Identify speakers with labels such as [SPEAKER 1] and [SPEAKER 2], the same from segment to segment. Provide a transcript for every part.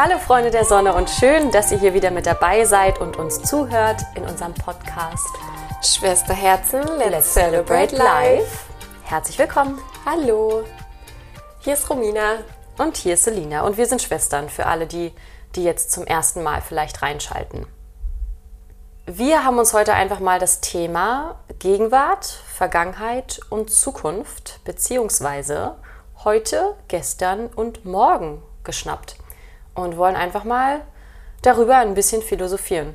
[SPEAKER 1] Hallo Freunde der Sonne und schön, dass ihr hier wieder mit dabei seid und uns zuhört in unserem Podcast
[SPEAKER 2] Schwesterherzen, let's, let's celebrate life.
[SPEAKER 1] Herzlich willkommen.
[SPEAKER 2] Hallo. Hier ist Romina
[SPEAKER 1] und hier ist Selina und wir sind Schwestern für alle die, die jetzt zum ersten Mal vielleicht reinschalten. Wir haben uns heute einfach mal das Thema Gegenwart, Vergangenheit und Zukunft beziehungsweise heute, gestern und morgen geschnappt und wollen einfach mal darüber ein bisschen philosophieren.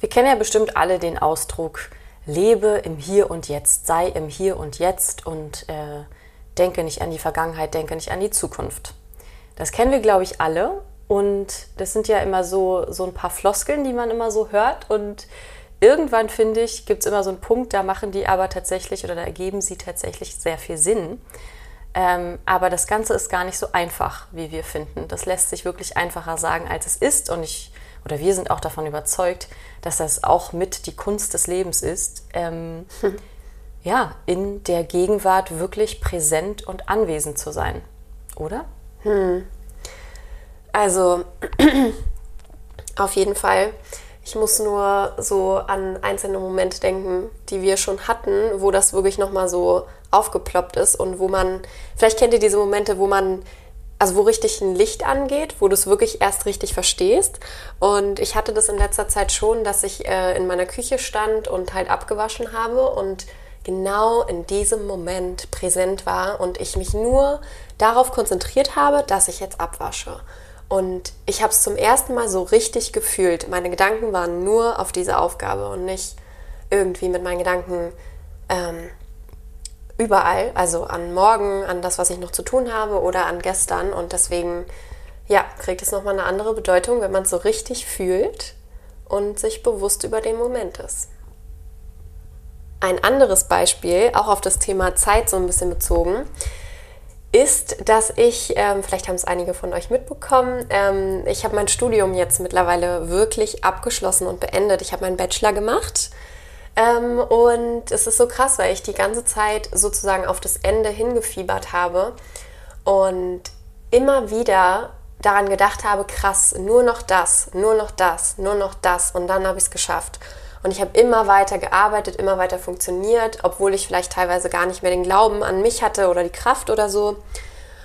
[SPEAKER 1] Wir kennen ja bestimmt alle den Ausdruck lebe im Hier und Jetzt, sei im Hier und Jetzt und äh, denke nicht an die Vergangenheit, denke nicht an die Zukunft. Das kennen wir, glaube ich, alle und das sind ja immer so, so ein paar Floskeln, die man immer so hört und irgendwann, finde ich, gibt es immer so einen Punkt, da machen die aber tatsächlich oder da ergeben sie tatsächlich sehr viel Sinn. Ähm, aber das Ganze ist gar nicht so einfach, wie wir finden. Das lässt sich wirklich einfacher sagen, als es ist. Und ich oder wir sind auch davon überzeugt, dass das auch mit die Kunst des Lebens ist, ähm, hm. ja, in der Gegenwart wirklich präsent und anwesend zu sein. Oder? Hm.
[SPEAKER 2] Also, auf jeden Fall. Ich muss nur so an einzelne Momente denken, die wir schon hatten, wo das wirklich nochmal so aufgeploppt ist und wo man, vielleicht kennt ihr diese Momente, wo man, also wo richtig ein Licht angeht, wo du es wirklich erst richtig verstehst. Und ich hatte das in letzter Zeit schon, dass ich äh, in meiner Küche stand und halt abgewaschen habe und genau in diesem Moment präsent war und ich mich nur darauf konzentriert habe, dass ich jetzt abwasche. Und ich habe es zum ersten Mal so richtig gefühlt. Meine Gedanken waren nur auf diese Aufgabe und nicht irgendwie mit meinen Gedanken ähm, überall, also an morgen, an das, was ich noch zu tun habe oder an gestern. Und deswegen, ja, kriegt es nochmal eine andere Bedeutung, wenn man es so richtig fühlt und sich bewusst über den Moment ist. Ein anderes Beispiel, auch auf das Thema Zeit so ein bisschen bezogen, ist, dass ich, ähm, vielleicht haben es einige von euch mitbekommen, ähm, ich habe mein Studium jetzt mittlerweile wirklich abgeschlossen und beendet. Ich habe meinen Bachelor gemacht ähm, und es ist so krass, weil ich die ganze Zeit sozusagen auf das Ende hingefiebert habe und immer wieder daran gedacht habe, krass, nur noch das, nur noch das, nur noch das und dann habe ich es geschafft. Und ich habe immer weiter gearbeitet, immer weiter funktioniert, obwohl ich vielleicht teilweise gar nicht mehr den Glauben an mich hatte oder die Kraft oder so.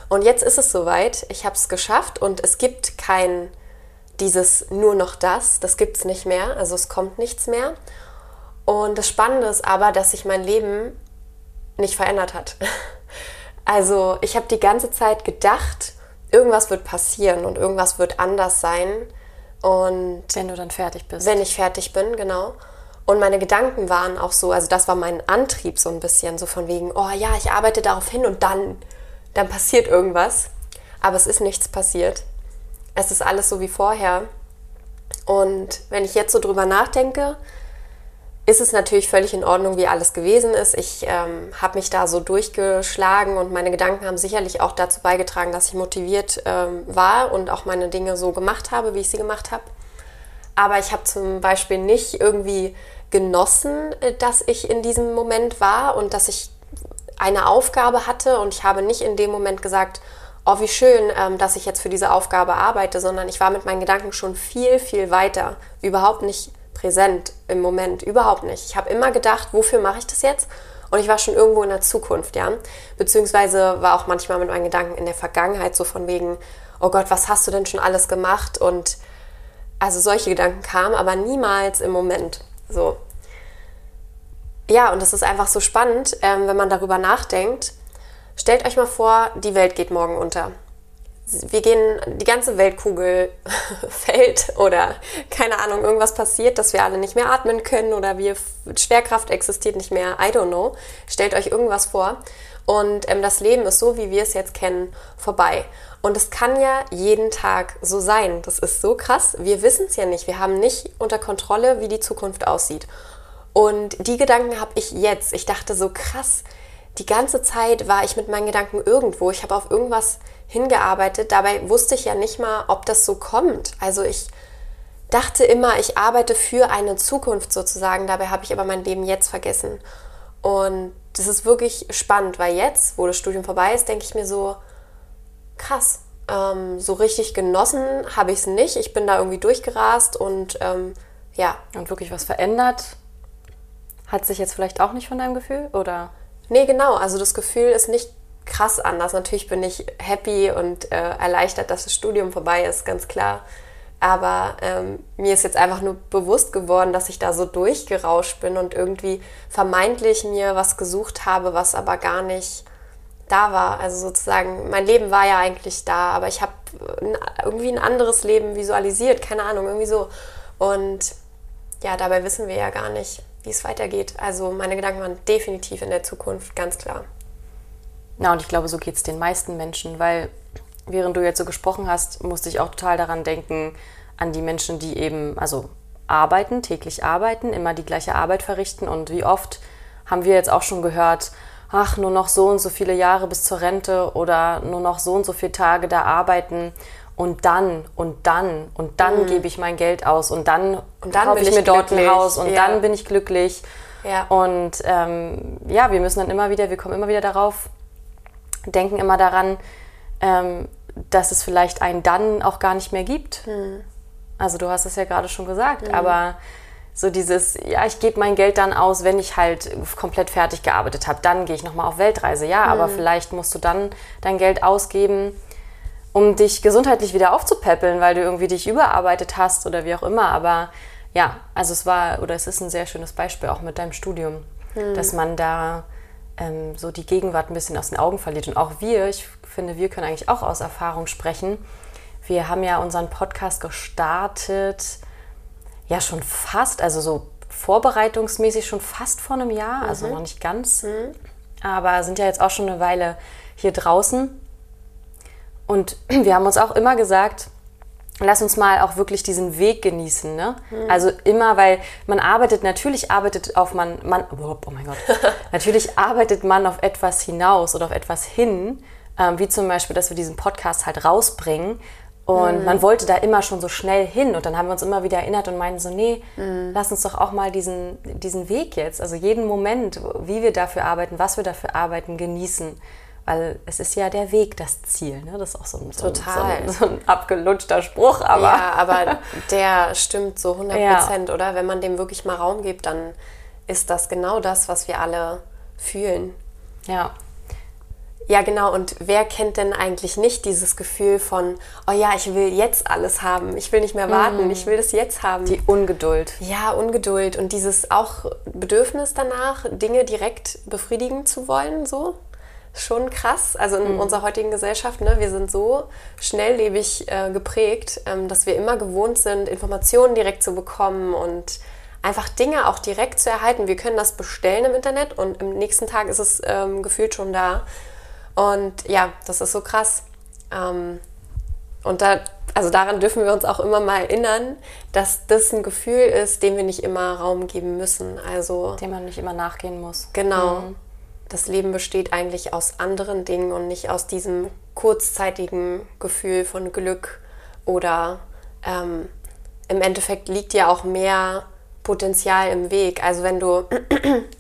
[SPEAKER 2] Und jetzt ist es soweit, ich habe es geschafft und es gibt kein dieses nur noch das, das gibt es nicht mehr, also es kommt nichts mehr. Und das Spannende ist aber, dass sich mein Leben nicht verändert hat. Also ich habe die ganze Zeit gedacht, irgendwas wird passieren und irgendwas wird anders sein. Und
[SPEAKER 1] wenn du dann fertig bist.
[SPEAKER 2] Wenn ich fertig bin, genau. Und meine Gedanken waren auch so, also das war mein Antrieb so ein bisschen, so von wegen, oh ja, ich arbeite darauf hin und dann, dann passiert irgendwas. Aber es ist nichts passiert. Es ist alles so wie vorher. Und wenn ich jetzt so drüber nachdenke, ist es natürlich völlig in Ordnung, wie alles gewesen ist. Ich ähm, habe mich da so durchgeschlagen und meine Gedanken haben sicherlich auch dazu beigetragen, dass ich motiviert ähm, war und auch meine Dinge so gemacht habe, wie ich sie gemacht habe. Aber ich habe zum Beispiel nicht irgendwie genossen, äh, dass ich in diesem Moment war und dass ich eine Aufgabe hatte und ich habe nicht in dem Moment gesagt, oh, wie schön, ähm, dass ich jetzt für diese Aufgabe arbeite, sondern ich war mit meinen Gedanken schon viel, viel weiter. Überhaupt nicht präsent im Moment, überhaupt nicht. Ich habe immer gedacht, wofür mache ich das jetzt? Und ich war schon irgendwo in der Zukunft, ja. Beziehungsweise war auch manchmal mit meinen Gedanken in der Vergangenheit so von wegen, oh Gott, was hast du denn schon alles gemacht? Und also solche Gedanken kamen, aber niemals im Moment. So. Ja, und das ist einfach so spannend, ähm, wenn man darüber nachdenkt. Stellt euch mal vor, die Welt geht morgen unter wir gehen, die ganze Weltkugel fällt oder keine Ahnung, irgendwas passiert, dass wir alle nicht mehr atmen können oder wir, Schwerkraft existiert nicht mehr, I don't know. Stellt euch irgendwas vor und ähm, das Leben ist so, wie wir es jetzt kennen, vorbei. Und es kann ja jeden Tag so sein. Das ist so krass. Wir wissen es ja nicht. Wir haben nicht unter Kontrolle, wie die Zukunft aussieht. Und die Gedanken habe ich jetzt. Ich dachte so krass, die ganze Zeit war ich mit meinen Gedanken irgendwo. Ich habe auf irgendwas hingearbeitet. Dabei wusste ich ja nicht mal, ob das so kommt. Also ich dachte immer, ich arbeite für eine Zukunft sozusagen. Dabei habe ich aber mein Leben jetzt vergessen. Und das ist wirklich spannend, weil jetzt, wo das Studium vorbei ist, denke ich mir so, krass. ähm, so richtig genossen habe ich es nicht. Ich bin da irgendwie durchgerast und ähm, ja.
[SPEAKER 1] Und wirklich was verändert? Hat sich jetzt vielleicht auch nicht von deinem Gefühl? Oder?
[SPEAKER 2] Nee, genau. Also das Gefühl ist nicht krass anders. Natürlich bin ich happy und äh, erleichtert, dass das Studium vorbei ist, ganz klar. Aber ähm, mir ist jetzt einfach nur bewusst geworden, dass ich da so durchgerauscht bin und irgendwie vermeintlich mir was gesucht habe, was aber gar nicht da war. Also sozusagen, mein Leben war ja eigentlich da, aber ich habe irgendwie ein anderes Leben visualisiert, keine Ahnung, irgendwie so. Und ja, dabei wissen wir ja gar nicht, wie es weitergeht. Also meine Gedanken waren definitiv in der Zukunft, ganz klar.
[SPEAKER 1] Na, und ich glaube, so geht es den meisten Menschen, weil während du jetzt so gesprochen hast, musste ich auch total daran denken, an die Menschen, die eben, also arbeiten, täglich arbeiten, immer die gleiche Arbeit verrichten. Und wie oft haben wir jetzt auch schon gehört, ach, nur noch so und so viele Jahre bis zur Rente oder nur noch so und so viele Tage da arbeiten und dann und dann und dann mhm. gebe ich mein Geld aus und dann,
[SPEAKER 2] und dann kaufe
[SPEAKER 1] ich mir dort ein Haus und
[SPEAKER 2] ja.
[SPEAKER 1] dann bin ich glücklich.
[SPEAKER 2] Ja.
[SPEAKER 1] Und ähm, ja, wir müssen dann immer wieder, wir kommen immer wieder darauf, denken immer daran, ähm, dass es vielleicht ein Dann auch gar nicht mehr gibt. Mhm. Also du hast es ja gerade schon gesagt, mhm. aber so dieses, ja, ich gebe mein Geld dann aus, wenn ich halt komplett fertig gearbeitet habe. Dann gehe ich nochmal auf Weltreise. Ja, mhm. aber vielleicht musst du dann dein Geld ausgeben, um dich gesundheitlich wieder aufzupäppeln, weil du irgendwie dich überarbeitet hast oder wie auch immer. Aber ja, also es war, oder es ist ein sehr schönes Beispiel auch mit deinem Studium, mhm. dass man da ähm, so die Gegenwart ein bisschen aus den Augen verliert. Und auch wir, ich finde, wir können eigentlich auch aus Erfahrung sprechen. Wir haben ja unseren Podcast gestartet, ja schon fast, also so vorbereitungsmäßig schon fast vor einem Jahr, also mhm. noch nicht ganz, mhm. aber sind ja jetzt auch schon eine Weile hier draußen. Und wir haben uns auch immer gesagt, lass uns mal auch wirklich diesen Weg genießen. Ne? Mhm. Also immer, weil man arbeitet, natürlich arbeitet auf man, man oh, mein Gott, natürlich arbeitet man auf etwas hinaus oder auf etwas hin, ähm, wie zum Beispiel, dass wir diesen Podcast halt rausbringen. Und mhm. man wollte da immer schon so schnell hin. Und dann haben wir uns immer wieder erinnert und meinten so, nee, mhm. lass uns doch auch mal diesen, diesen Weg jetzt, also jeden Moment, wie wir dafür arbeiten, was wir dafür arbeiten, genießen. Weil es ist ja der Weg das Ziel. Ne? Das ist auch so ein, so,
[SPEAKER 2] Total.
[SPEAKER 1] So, ein, so ein abgelutschter Spruch. Aber
[SPEAKER 2] ja, aber der stimmt so 100 Prozent, ja. oder? Wenn man dem wirklich mal Raum gibt, dann ist das genau das, was wir alle fühlen.
[SPEAKER 1] Ja.
[SPEAKER 2] Ja, genau. Und wer kennt denn eigentlich nicht dieses Gefühl von, oh ja, ich will jetzt alles haben, ich will nicht mehr warten, mm. ich will das jetzt haben.
[SPEAKER 1] Die Ungeduld.
[SPEAKER 2] Ja, Ungeduld und dieses auch Bedürfnis danach, Dinge direkt befriedigen zu wollen, so schon krass. Also in mhm. unserer heutigen Gesellschaft, ne, wir sind so schnelllebig äh, geprägt, ähm, dass wir immer gewohnt sind, Informationen direkt zu bekommen und einfach Dinge auch direkt zu erhalten. Wir können das bestellen im Internet und im nächsten Tag ist es ähm, gefühlt schon da. Und ja, das ist so krass. Ähm, und da, also daran dürfen wir uns auch immer mal erinnern, dass das ein Gefühl ist, dem wir nicht immer Raum geben müssen. Also
[SPEAKER 1] dem man nicht immer nachgehen muss.
[SPEAKER 2] Genau. Mhm das Leben besteht eigentlich aus anderen Dingen und nicht aus diesem kurzzeitigen Gefühl von Glück oder ähm, im Endeffekt liegt ja auch mehr Potenzial im Weg. Also wenn du,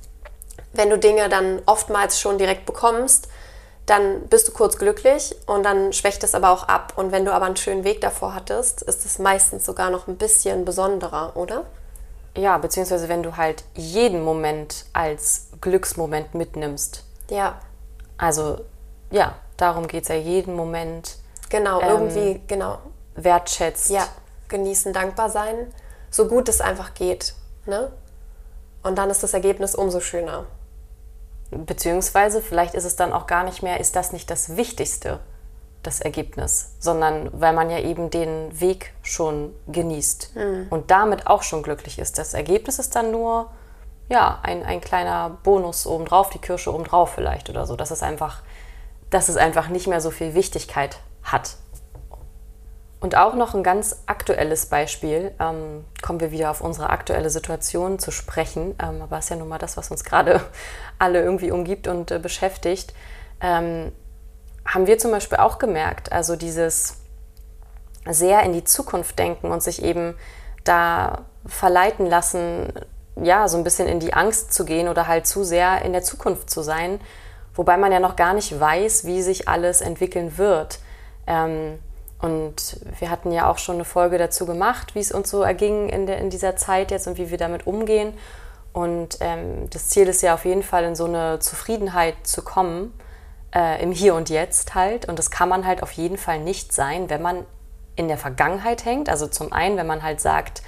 [SPEAKER 2] wenn du Dinge dann oftmals schon direkt bekommst, dann bist du kurz glücklich und dann schwächt es aber auch ab. Und wenn du aber einen schönen Weg davor hattest, ist es meistens sogar noch ein bisschen besonderer, oder?
[SPEAKER 1] Ja, beziehungsweise wenn du halt jeden Moment als Glücksmoment mitnimmst.
[SPEAKER 2] Ja.
[SPEAKER 1] Also ja, darum geht es ja, jeden Moment.
[SPEAKER 2] Genau, ähm, irgendwie, genau.
[SPEAKER 1] Wertschätzt.
[SPEAKER 2] Ja, genießen, dankbar sein, so gut es einfach geht. Ne? Und dann ist das Ergebnis umso schöner.
[SPEAKER 1] Beziehungsweise vielleicht ist es dann auch gar nicht mehr, ist das nicht das Wichtigste? Das Ergebnis, sondern weil man ja eben den Weg schon genießt mhm. und damit auch schon glücklich ist. Das Ergebnis ist dann nur ja, ein, ein kleiner Bonus obendrauf, die Kirsche obendrauf vielleicht oder so, dass es einfach, dass es einfach nicht mehr so viel Wichtigkeit hat. Und auch noch ein ganz aktuelles Beispiel, ähm, kommen wir wieder auf unsere aktuelle Situation zu sprechen, ähm, aber es ist ja nun mal das, was uns gerade alle irgendwie umgibt und äh, beschäftigt. Ähm, haben wir zum Beispiel auch gemerkt. Also dieses sehr in die Zukunft denken und sich eben da verleiten lassen, ja, so ein bisschen in die Angst zu gehen oder halt zu sehr in der Zukunft zu sein, wobei man ja noch gar nicht weiß, wie sich alles entwickeln wird. Ähm, und wir hatten ja auch schon eine Folge dazu gemacht, wie es uns so erging in, der, in dieser Zeit jetzt und wie wir damit umgehen. Und ähm, das Ziel ist ja auf jeden Fall in so eine Zufriedenheit zu kommen, äh, im Hier und Jetzt halt. Und das kann man halt auf jeden Fall nicht sein, wenn man in der Vergangenheit hängt. Also zum einen, wenn man halt sagt,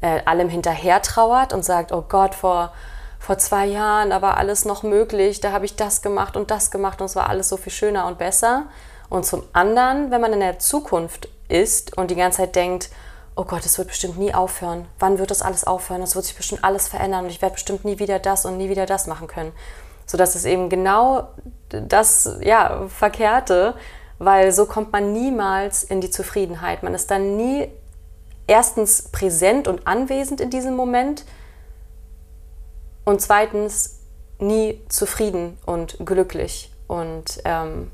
[SPEAKER 1] äh, allem hinterher trauert und sagt, oh Gott, vor, vor zwei Jahren, da war alles noch möglich, da habe ich das gemacht und das gemacht und es war alles so viel schöner und besser. Und zum anderen, wenn man in der Zukunft ist und die ganze Zeit denkt, oh Gott, es wird bestimmt nie aufhören. Wann wird das alles aufhören? Es wird sich bestimmt alles verändern und ich werde bestimmt nie wieder das und nie wieder das machen können. Sodass es eben genau das ja, Verkehrte, weil so kommt man niemals in die Zufriedenheit. Man ist dann nie erstens präsent und anwesend in diesem Moment und zweitens nie zufrieden und glücklich. Und ähm,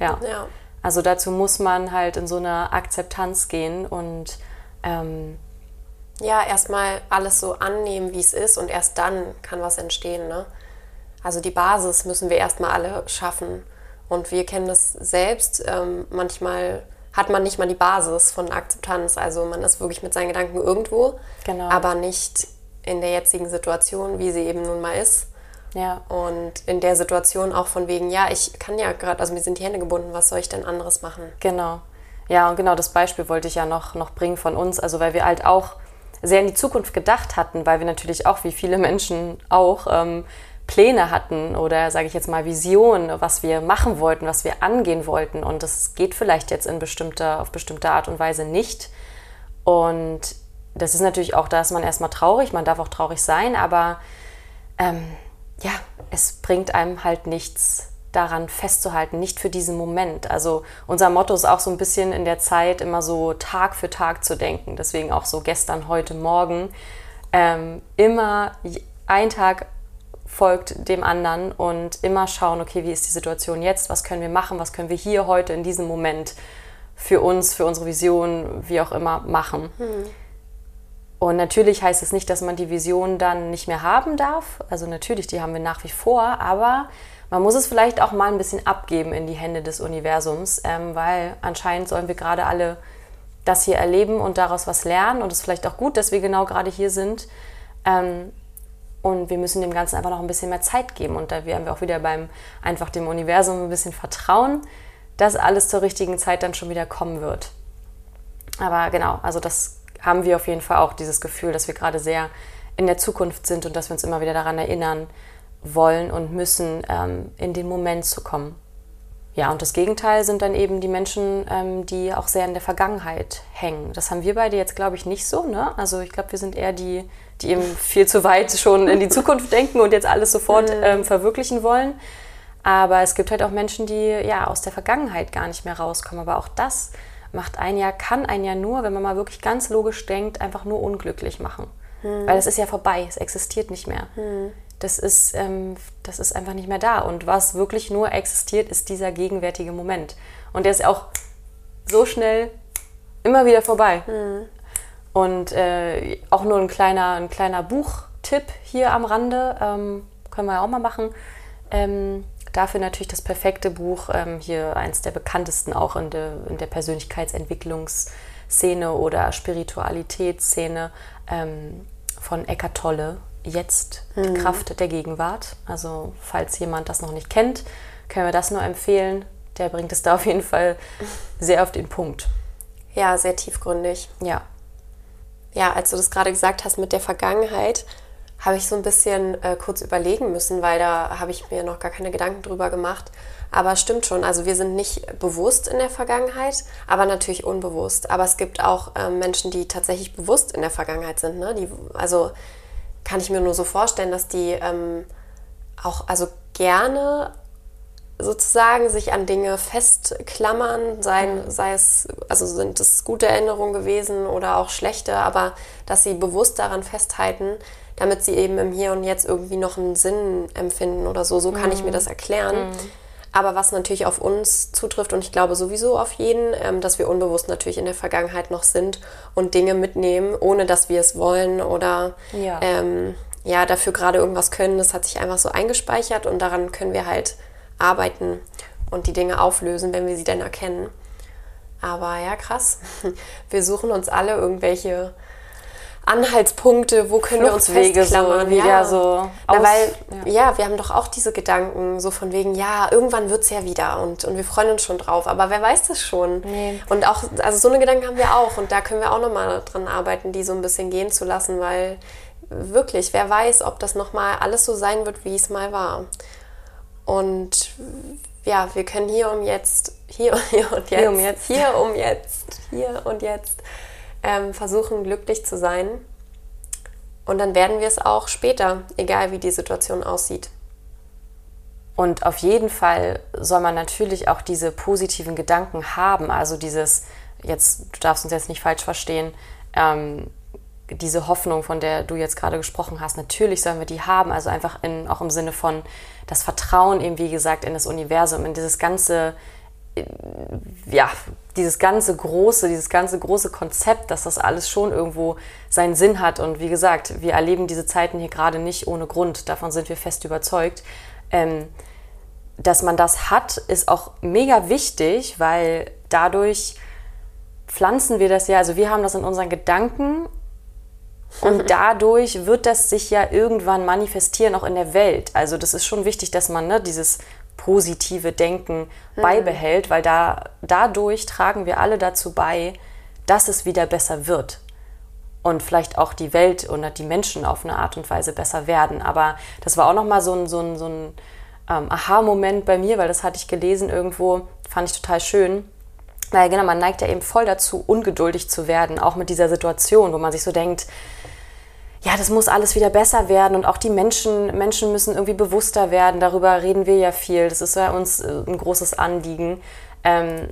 [SPEAKER 1] ja. ja. Also dazu muss man halt in so eine Akzeptanz gehen und ähm,
[SPEAKER 2] ja, erstmal alles so annehmen, wie es ist und erst dann kann was entstehen. Ne? Also die Basis müssen wir erstmal alle schaffen. Und wir kennen das selbst. Ähm, manchmal hat man nicht mal die Basis von Akzeptanz. Also man ist wirklich mit seinen Gedanken irgendwo, genau. aber nicht in der jetzigen Situation, wie sie eben nun mal ist. Ja. Und in der Situation auch von wegen, ja, ich kann ja gerade, also mir sind die Hände gebunden, was soll ich denn anderes machen?
[SPEAKER 1] Genau. Ja, und genau das Beispiel wollte ich ja noch, noch bringen von uns, also weil wir halt auch sehr in die Zukunft gedacht hatten, weil wir natürlich auch, wie viele Menschen auch, ähm, Pläne hatten oder sage ich jetzt mal Visionen, was wir machen wollten, was wir angehen wollten. Und das geht vielleicht jetzt in bestimmter, auf bestimmte Art und Weise nicht. Und das ist natürlich auch, da ist man erstmal traurig, man darf auch traurig sein, aber ähm, ja, es bringt einem halt nichts daran festzuhalten, nicht für diesen Moment. Also unser Motto ist auch so ein bisschen in der Zeit immer so Tag für Tag zu denken. Deswegen auch so gestern, heute, morgen. Ähm, immer ein Tag folgt dem anderen und immer schauen, okay, wie ist die Situation jetzt? Was können wir machen? Was können wir hier heute in diesem Moment für uns, für unsere Vision, wie auch immer machen? Hm. Und natürlich heißt es nicht, dass man die Vision dann nicht mehr haben darf. Also natürlich, die haben wir nach wie vor, aber man muss es vielleicht auch mal ein bisschen abgeben in die Hände des Universums, ähm, weil anscheinend sollen wir gerade alle das hier erleben und daraus was lernen. Und es ist vielleicht auch gut, dass wir genau gerade hier sind. Ähm, und wir müssen dem Ganzen einfach noch ein bisschen mehr Zeit geben. Und da wären wir auch wieder beim einfach dem Universum ein bisschen vertrauen, dass alles zur richtigen Zeit dann schon wieder kommen wird. Aber genau, also das haben wir auf jeden Fall auch dieses Gefühl, dass wir gerade sehr in der Zukunft sind und dass wir uns immer wieder daran erinnern wollen und müssen, ähm, in den Moment zu kommen. Ja, und das Gegenteil sind dann eben die Menschen, ähm, die auch sehr in der Vergangenheit hängen. Das haben wir beide jetzt, glaube ich, nicht so. Ne? Also ich glaube, wir sind eher die, die eben viel zu weit schon in die Zukunft denken und jetzt alles sofort ähm, verwirklichen wollen. Aber es gibt halt auch Menschen, die ja aus der Vergangenheit gar nicht mehr rauskommen. Aber auch das macht ein Jahr, kann ein Jahr nur, wenn man mal wirklich ganz logisch denkt, einfach nur unglücklich machen. Hm. Weil es ist ja vorbei, es existiert nicht mehr. Hm. Das, ist, ähm, das ist einfach nicht mehr da. Und was wirklich nur existiert, ist dieser gegenwärtige Moment. Und der ist auch so schnell immer wieder vorbei. Hm. Und äh, auch nur ein kleiner, ein kleiner Buchtipp hier am Rande, ähm, können wir ja auch mal machen. Ähm, Dafür natürlich das perfekte Buch, ähm, hier eins der bekanntesten auch in der, in der Persönlichkeitsentwicklungsszene oder Spiritualitätsszene ähm, von Eckart Tolle. Jetzt die mhm. Kraft der Gegenwart. Also falls jemand das noch nicht kennt, können wir das nur empfehlen. Der bringt es da auf jeden Fall sehr auf den Punkt.
[SPEAKER 2] Ja, sehr tiefgründig.
[SPEAKER 1] Ja.
[SPEAKER 2] Ja, als du das gerade gesagt hast mit der Vergangenheit, habe ich so ein bisschen äh, kurz überlegen müssen, weil da habe ich mir noch gar keine Gedanken drüber gemacht. Aber stimmt schon, also wir sind nicht bewusst in der Vergangenheit, aber natürlich unbewusst. Aber es gibt auch äh, Menschen, die tatsächlich bewusst in der Vergangenheit sind. Ne? Die, also kann ich mir nur so vorstellen, dass die ähm, auch also gerne sozusagen sich an Dinge festklammern, sei, sei es, also sind es gute Erinnerungen gewesen oder auch schlechte, aber dass sie bewusst daran festhalten, damit sie eben im Hier und Jetzt irgendwie noch einen Sinn empfinden oder so. So kann mhm. ich mir mhm. das erklären. Mhm. Aber was natürlich auf uns zutrifft und ich glaube sowieso auf jeden, ähm, dass wir unbewusst natürlich in der Vergangenheit noch sind und Dinge mitnehmen, ohne dass wir es wollen oder ja, ähm, ja dafür gerade irgendwas können. Das hat sich einfach so eingespeichert und daran können wir halt arbeiten. und die Dinge auflösen, wenn wir sie denn erkennen. Aber ja, krass. Wir suchen uns alle irgendwelche Anhaltspunkte, wo können wir uns festklammern.
[SPEAKER 1] So, ja. so
[SPEAKER 2] Na, weil, ja. ja. wir haben doch auch diese Gedanken, so von wegen, ja, irgendwann wird es ja wieder und, und wir freuen uns schon drauf. Aber wer weiß das schon? Nee. Und auch, also so eine Gedanken haben wir auch und da können wir auch nochmal dran arbeiten, die so ein bisschen gehen zu lassen, weil wirklich, wer weiß, ob das nochmal alles so sein wird, wie es mal war. Und ja, wir können hier um jetzt, hier, hier und jetzt,
[SPEAKER 1] hier um jetzt,
[SPEAKER 2] hier um jetzt, hier und jetzt ähm, versuchen, glücklich zu sein. Und dann werden wir es auch später, egal wie die Situation aussieht.
[SPEAKER 1] Und auf jeden Fall soll man natürlich auch diese positiven Gedanken haben. Also dieses, jetzt, du darfst uns jetzt nicht falsch verstehen, ähm, diese Hoffnung, von der du jetzt gerade gesprochen hast, natürlich sollen wir die haben. Also einfach in, auch im Sinne von das Vertrauen eben, wie gesagt, in das Universum, in dieses ganze, ja, dieses ganze große, dieses ganze große Konzept, dass das alles schon irgendwo seinen Sinn hat. Und wie gesagt, wir erleben diese Zeiten hier gerade nicht ohne Grund. Davon sind wir fest überzeugt. Ähm, dass man das hat, ist auch mega wichtig, weil dadurch pflanzen wir das ja, also wir haben das in unseren Gedanken und dadurch wird das sich ja irgendwann manifestieren, auch in der Welt. Also das ist schon wichtig, dass man ne, dieses positive Denken mhm. beibehält, weil da, dadurch tragen wir alle dazu bei, dass es wieder besser wird. Und vielleicht auch die Welt oder die Menschen auf eine Art und Weise besser werden. Aber das war auch nochmal so ein, so ein, so ein ähm, Aha-Moment bei mir, weil das hatte ich gelesen irgendwo, fand ich total schön. Weil genau, man neigt ja eben voll dazu, ungeduldig zu werden, auch mit dieser Situation, wo man sich so denkt, ja, das muss alles wieder besser werden und auch die Menschen, Menschen müssen irgendwie bewusster werden. Darüber reden wir ja viel. Das ist ja uns äh, ein großes Anliegen. Ähm,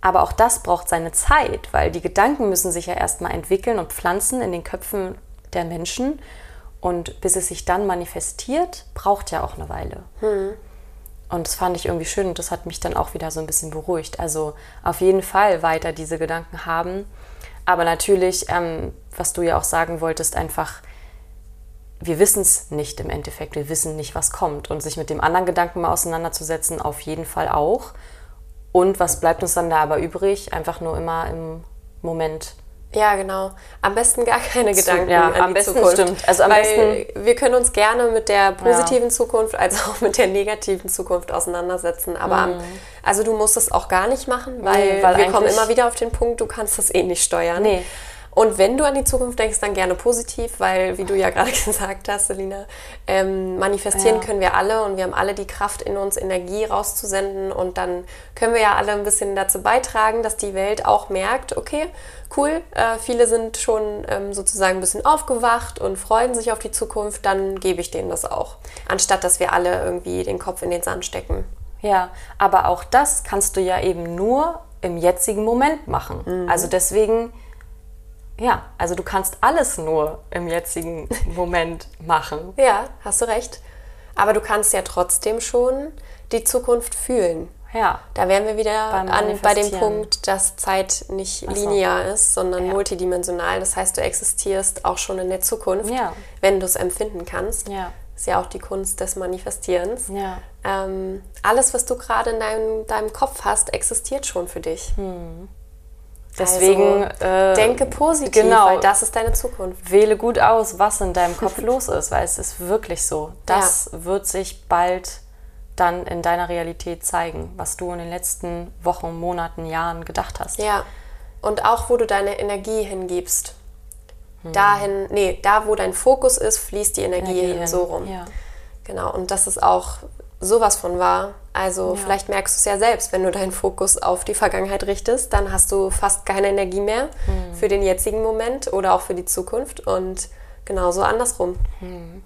[SPEAKER 1] aber auch das braucht seine Zeit, weil die Gedanken müssen sich ja erstmal entwickeln und pflanzen in den Köpfen der Menschen. Und bis es sich dann manifestiert, braucht ja auch eine Weile. Hm. Und das fand ich irgendwie schön und das hat mich dann auch wieder so ein bisschen beruhigt. Also auf jeden Fall weiter diese Gedanken haben. Aber natürlich, ähm, was du ja auch sagen wolltest, einfach wir wissen es nicht im Endeffekt. Wir wissen nicht, was kommt. Und sich mit dem anderen Gedanken mal auseinanderzusetzen, auf jeden Fall auch. Und was bleibt uns dann da aber übrig? Einfach nur immer im Moment.
[SPEAKER 2] Ja, genau. Am besten gar keine Gedanken
[SPEAKER 1] ja,
[SPEAKER 2] an
[SPEAKER 1] am
[SPEAKER 2] die
[SPEAKER 1] besten
[SPEAKER 2] Zukunft.
[SPEAKER 1] stimmt. Also am
[SPEAKER 2] Weil
[SPEAKER 1] besten
[SPEAKER 2] wir können uns gerne mit der positiven ja. Zukunft als auch mit der negativen Zukunft auseinandersetzen. Aber mhm. also du musst es auch gar nicht machen, weil, nee, weil wir kommen immer wieder auf den Punkt, du kannst das eh nicht steuern.
[SPEAKER 1] Nee.
[SPEAKER 2] Und wenn du an die Zukunft denkst, dann gerne positiv, weil, wie du ja gerade gesagt hast, Selina, ähm, manifestieren ja. können wir alle und wir haben alle die Kraft in uns, Energie rauszusenden und dann können wir ja alle ein bisschen dazu beitragen, dass die Welt auch merkt, okay, cool, äh, viele sind schon ähm, sozusagen ein bisschen aufgewacht und freuen sich auf die Zukunft, dann gebe ich denen das auch, anstatt dass wir alle irgendwie den Kopf in den Sand stecken.
[SPEAKER 1] Ja, aber auch das kannst du ja eben nur im jetzigen Moment machen. Mhm. Also deswegen ja, also du kannst alles nur im jetzigen Moment machen.
[SPEAKER 2] Ja, hast du recht. Aber du kannst ja trotzdem schon die Zukunft fühlen.
[SPEAKER 1] Ja.
[SPEAKER 2] Da wären wir wieder an, bei dem Punkt, dass Zeit nicht so. linear ist, sondern ja. multidimensional. Das heißt, du existierst auch schon in der Zukunft,
[SPEAKER 1] ja.
[SPEAKER 2] wenn du es empfinden kannst.
[SPEAKER 1] Ja.
[SPEAKER 2] Ist ja auch die Kunst des Manifestierens.
[SPEAKER 1] Ja.
[SPEAKER 2] Ähm, alles, was du gerade in deinem, deinem Kopf hast, existiert schon für dich.
[SPEAKER 1] Hm. Deswegen
[SPEAKER 2] also, äh, denke positiv,
[SPEAKER 1] genau,
[SPEAKER 2] weil das ist deine Zukunft.
[SPEAKER 1] Wähle gut aus, was in deinem Kopf los ist, weil es ist wirklich so. Das ja. wird sich bald dann in deiner Realität zeigen, was du in den letzten Wochen, Monaten, Jahren gedacht hast.
[SPEAKER 2] Ja. Und auch wo du deine Energie hingibst. Hm. Dahin, nee, da wo dein Fokus ist, fließt die Energie, Energie hin, so rum.
[SPEAKER 1] Ja.
[SPEAKER 2] Genau. Und das ist auch sowas von wahr. Also ja. vielleicht merkst du es ja selbst, wenn du deinen Fokus auf die Vergangenheit richtest, dann hast du fast keine Energie mehr hm. für den jetzigen Moment oder auch für die Zukunft und genauso andersrum.
[SPEAKER 1] Hm.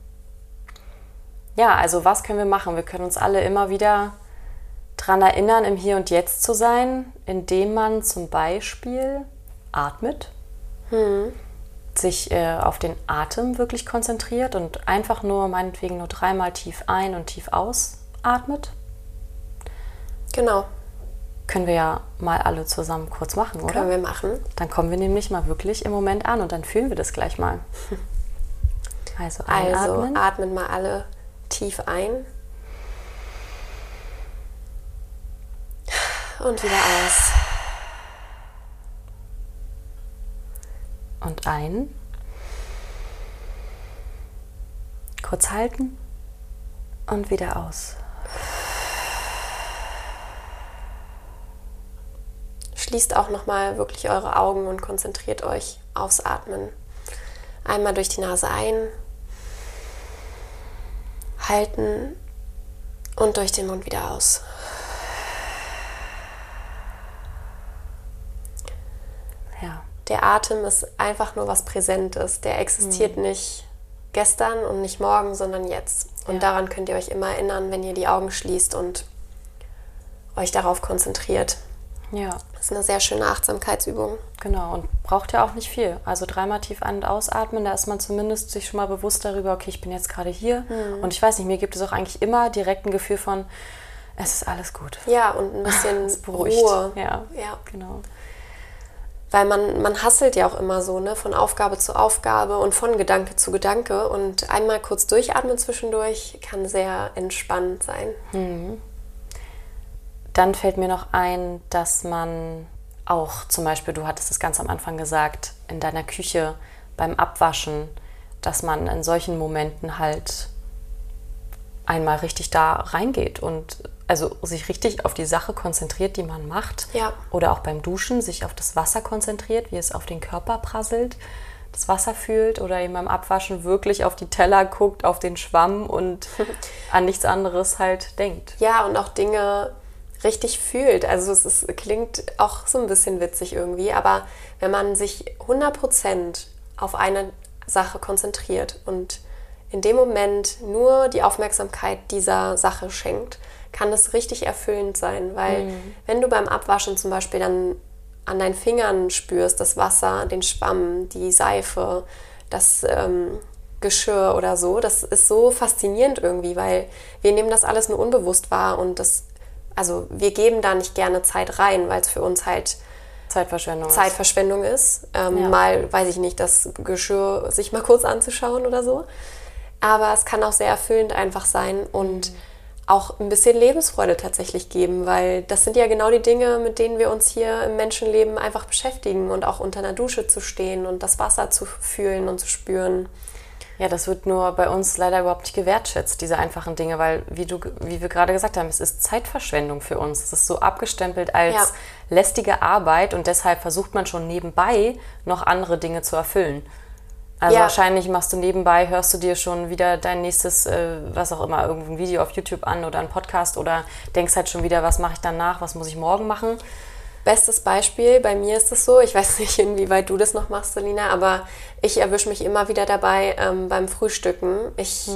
[SPEAKER 1] Ja, also was können wir machen? Wir können uns alle immer wieder daran erinnern, im Hier und Jetzt zu sein, indem man zum Beispiel atmet, hm. sich äh, auf den Atem wirklich konzentriert und einfach nur, meinetwegen nur dreimal tief ein und tief ausatmet.
[SPEAKER 2] Genau.
[SPEAKER 1] Können wir ja mal alle zusammen kurz machen, oder?
[SPEAKER 2] Können wir machen.
[SPEAKER 1] Dann kommen wir nämlich mal wirklich im Moment an und dann fühlen wir das gleich mal. Also einatmen.
[SPEAKER 2] Also atmen mal alle tief ein. Und wieder aus.
[SPEAKER 1] Und ein. Kurz halten und wieder aus.
[SPEAKER 2] Schließt auch nochmal wirklich eure Augen und konzentriert euch aufs Atmen. Einmal durch die Nase ein, halten und durch den Mund wieder aus.
[SPEAKER 1] Ja.
[SPEAKER 2] Der Atem ist einfach nur was Präsentes. Der existiert nicht gestern und nicht morgen, sondern jetzt. Und
[SPEAKER 1] Ja.
[SPEAKER 2] daran könnt ihr euch immer erinnern, wenn ihr die Augen schließt und euch darauf konzentriert.
[SPEAKER 1] Ja,
[SPEAKER 2] ist eine sehr schöne Achtsamkeitsübung.
[SPEAKER 1] genau. Und braucht ja auch nicht viel. Also dreimal tief ein- und ausatmen, da ist man zumindest sich schon mal bewusst darüber, okay, ich bin jetzt gerade hier. Und ich weiß nicht, mir gibt es auch eigentlich immer direkt ein Gefühl von, es ist alles gut.
[SPEAKER 2] Ja, und ein bisschen. Ruhe.
[SPEAKER 1] Ja,
[SPEAKER 2] Ja.
[SPEAKER 1] genau.
[SPEAKER 2] Weil man, man hasselt ja auch immer so, ne? Von Aufgabe zu Aufgabe und von Gedanke zu Gedanke. Und einmal kurz durchatmen zwischendurch kann sehr entspannend sein.
[SPEAKER 1] Dann fällt mir noch ein, dass man auch zum Beispiel, du hattest es ganz am Anfang gesagt, in deiner Küche beim Abwaschen, dass man in solchen Momenten halt einmal richtig da reingeht und also sich richtig auf die Sache konzentriert, die man macht.
[SPEAKER 2] Ja.
[SPEAKER 1] Oder auch beim Duschen sich auf das Wasser konzentriert, wie es auf den Körper prasselt, das Wasser fühlt oder eben beim Abwaschen wirklich auf die Teller guckt, auf den Schwamm und an nichts anderes halt denkt.
[SPEAKER 2] Ja, und auch Dinge richtig fühlt. Also es ist, klingt auch so ein bisschen witzig irgendwie, aber wenn man sich 100% auf eine Sache konzentriert und in dem Moment nur die Aufmerksamkeit dieser Sache schenkt, kann das richtig erfüllend sein, weil wenn du beim Abwaschen zum Beispiel dann an deinen Fingern spürst, das Wasser, den Schwamm, die Seife, das ähm, Geschirr oder so, das ist so faszinierend irgendwie, weil wir nehmen das alles nur unbewusst wahr und das, also wir geben da nicht gerne Zeit rein, weil es für uns halt
[SPEAKER 1] Zeitverschwendung. ist.
[SPEAKER 2] Zeitverschwendung ist. Ähm,
[SPEAKER 1] Ja.
[SPEAKER 2] Mal, weiß ich nicht, das Geschirr sich mal kurz anzuschauen oder so. Aber es kann auch sehr erfüllend einfach sein und auch ein bisschen Lebensfreude tatsächlich geben, weil das sind ja genau die Dinge, mit denen wir uns hier im Menschenleben einfach beschäftigen und auch unter einer Dusche zu stehen und das Wasser zu fühlen und zu spüren.
[SPEAKER 1] Ja, das wird nur bei uns leider überhaupt nicht gewertschätzt, diese einfachen Dinge, weil, wie, du, wie wir gerade gesagt haben, es ist Zeitverschwendung für uns. Es ist so abgestempelt als
[SPEAKER 2] Ja.
[SPEAKER 1] lästige Arbeit und deshalb versucht man schon nebenbei noch andere Dinge zu erfüllen. Also
[SPEAKER 2] Ja.
[SPEAKER 1] wahrscheinlich machst du nebenbei, hörst du dir schon wieder dein nächstes, äh, was auch immer, irgendein Video auf YouTube an oder ein Podcast oder denkst halt schon wieder, was mache ich danach, was muss ich morgen machen.
[SPEAKER 2] Bestes Beispiel, bei mir ist es so, ich weiß nicht, inwieweit du das noch machst, Selina, aber ich erwische mich immer wieder dabei ähm, beim Frühstücken. Ich,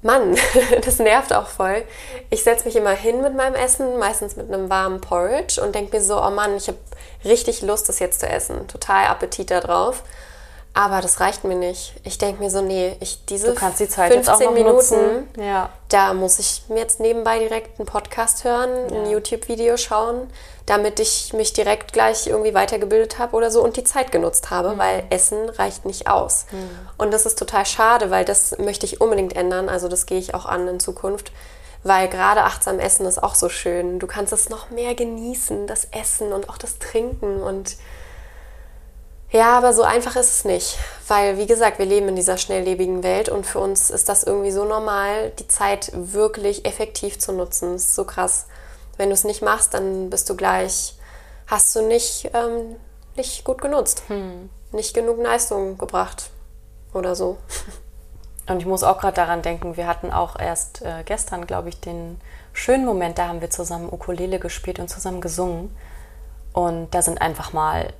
[SPEAKER 2] Mann, das nervt auch voll. Ich setze mich immer hin mit meinem Essen, meistens mit einem warmen Porridge und denke mir so, oh Mann, ich habe richtig Lust, das jetzt zu essen. Total Appetit da drauf. Aber das reicht mir nicht. Ich denke mir so, nee, ich diese
[SPEAKER 1] Du kannst die Zeit jetzt auch noch
[SPEAKER 2] Minuten,
[SPEAKER 1] nutzen. Ja.
[SPEAKER 2] da muss ich mir jetzt nebenbei direkt einen Podcast hören, ein YouTube-Video schauen, damit ich mich direkt gleich irgendwie weitergebildet habe oder so und die Zeit genutzt habe, weil Essen reicht nicht aus. Und das ist total schade, weil das möchte ich unbedingt ändern. Also das gehe ich auch an in Zukunft. Weil gerade achtsam Essen ist auch so schön. Du kannst es noch mehr genießen, das Essen und auch das Trinken und ja, aber so einfach ist es nicht, weil wie gesagt, wir leben in dieser schnelllebigen Welt und für uns ist das irgendwie so normal, die Zeit wirklich effektiv zu nutzen. Das ist so krass. Wenn du es nicht machst, dann bist du gleich, hast du nicht, ähm, nicht gut genutzt, nicht genug Leistung gebracht oder so.
[SPEAKER 1] Und ich muss auch gerade daran denken, wir hatten auch erst äh, gestern, glaube ich, den schönen Moment, da haben wir zusammen Ukulele gespielt und zusammen gesungen. Und da sind einfach mal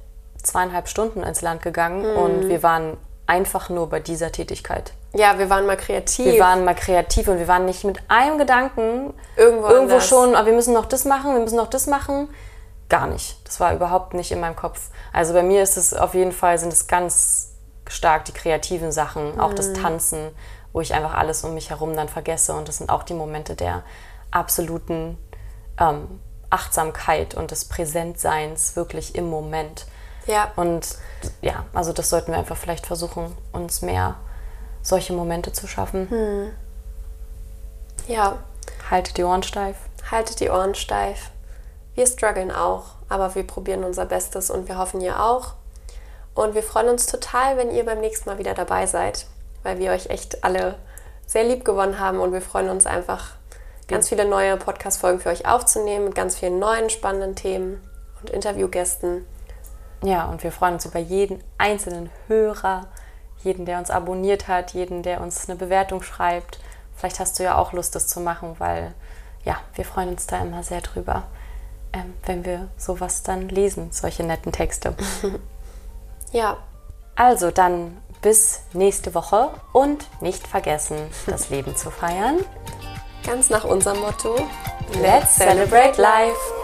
[SPEAKER 1] zweieinhalb Stunden ins Land gegangen und wir waren einfach nur bei dieser Tätigkeit.
[SPEAKER 2] Ja, wir waren mal kreativ.
[SPEAKER 1] Wir waren mal kreativ und wir waren nicht mit einem Gedanken
[SPEAKER 2] Irgendwo
[SPEAKER 1] irgendwo
[SPEAKER 2] anders.
[SPEAKER 1] schon, aber wir müssen noch das machen, wir müssen noch das machen. Gar nicht. Das war überhaupt nicht in meinem Kopf. Also bei mir ist es auf jeden Fall, sind es ganz stark die kreativen Sachen, auch das Tanzen, wo ich einfach alles um mich herum dann vergesse. Und das sind auch die Momente der absoluten ähm, Achtsamkeit und des Präsentseins wirklich im Moment.
[SPEAKER 2] Ja,
[SPEAKER 1] Und ja, also das sollten wir einfach vielleicht versuchen, uns mehr solche Momente zu schaffen.
[SPEAKER 2] ja.
[SPEAKER 1] Haltet die Ohren steif.
[SPEAKER 2] Haltet die Ohren steif. wir strugglen auch, aber wir probieren unser Bestes und wir hoffen ihr auch. Und wir freuen uns total, wenn ihr beim nächsten Mal wieder dabei seid, weil wir euch echt alle sehr lieb gewonnen haben und wir freuen uns einfach, ganz viele neue Podcast-Folgen für euch aufzunehmen mit ganz vielen neuen spannenden Themen und Interviewgästen.
[SPEAKER 1] Ja, und wir freuen uns über jeden einzelnen Hörer, jeden, der uns abonniert hat, jeden, der uns eine Bewertung schreibt. Vielleicht hast du ja auch Lust, das zu machen, weil ja, wir freuen uns da immer sehr drüber, ähm, wenn wir sowas dann lesen, solche netten Texte.
[SPEAKER 2] ja.
[SPEAKER 1] Also dann bis nächste Woche und nicht vergessen, das Leben zu feiern.
[SPEAKER 2] Ganz nach unserem Motto.
[SPEAKER 1] Let's celebrate life!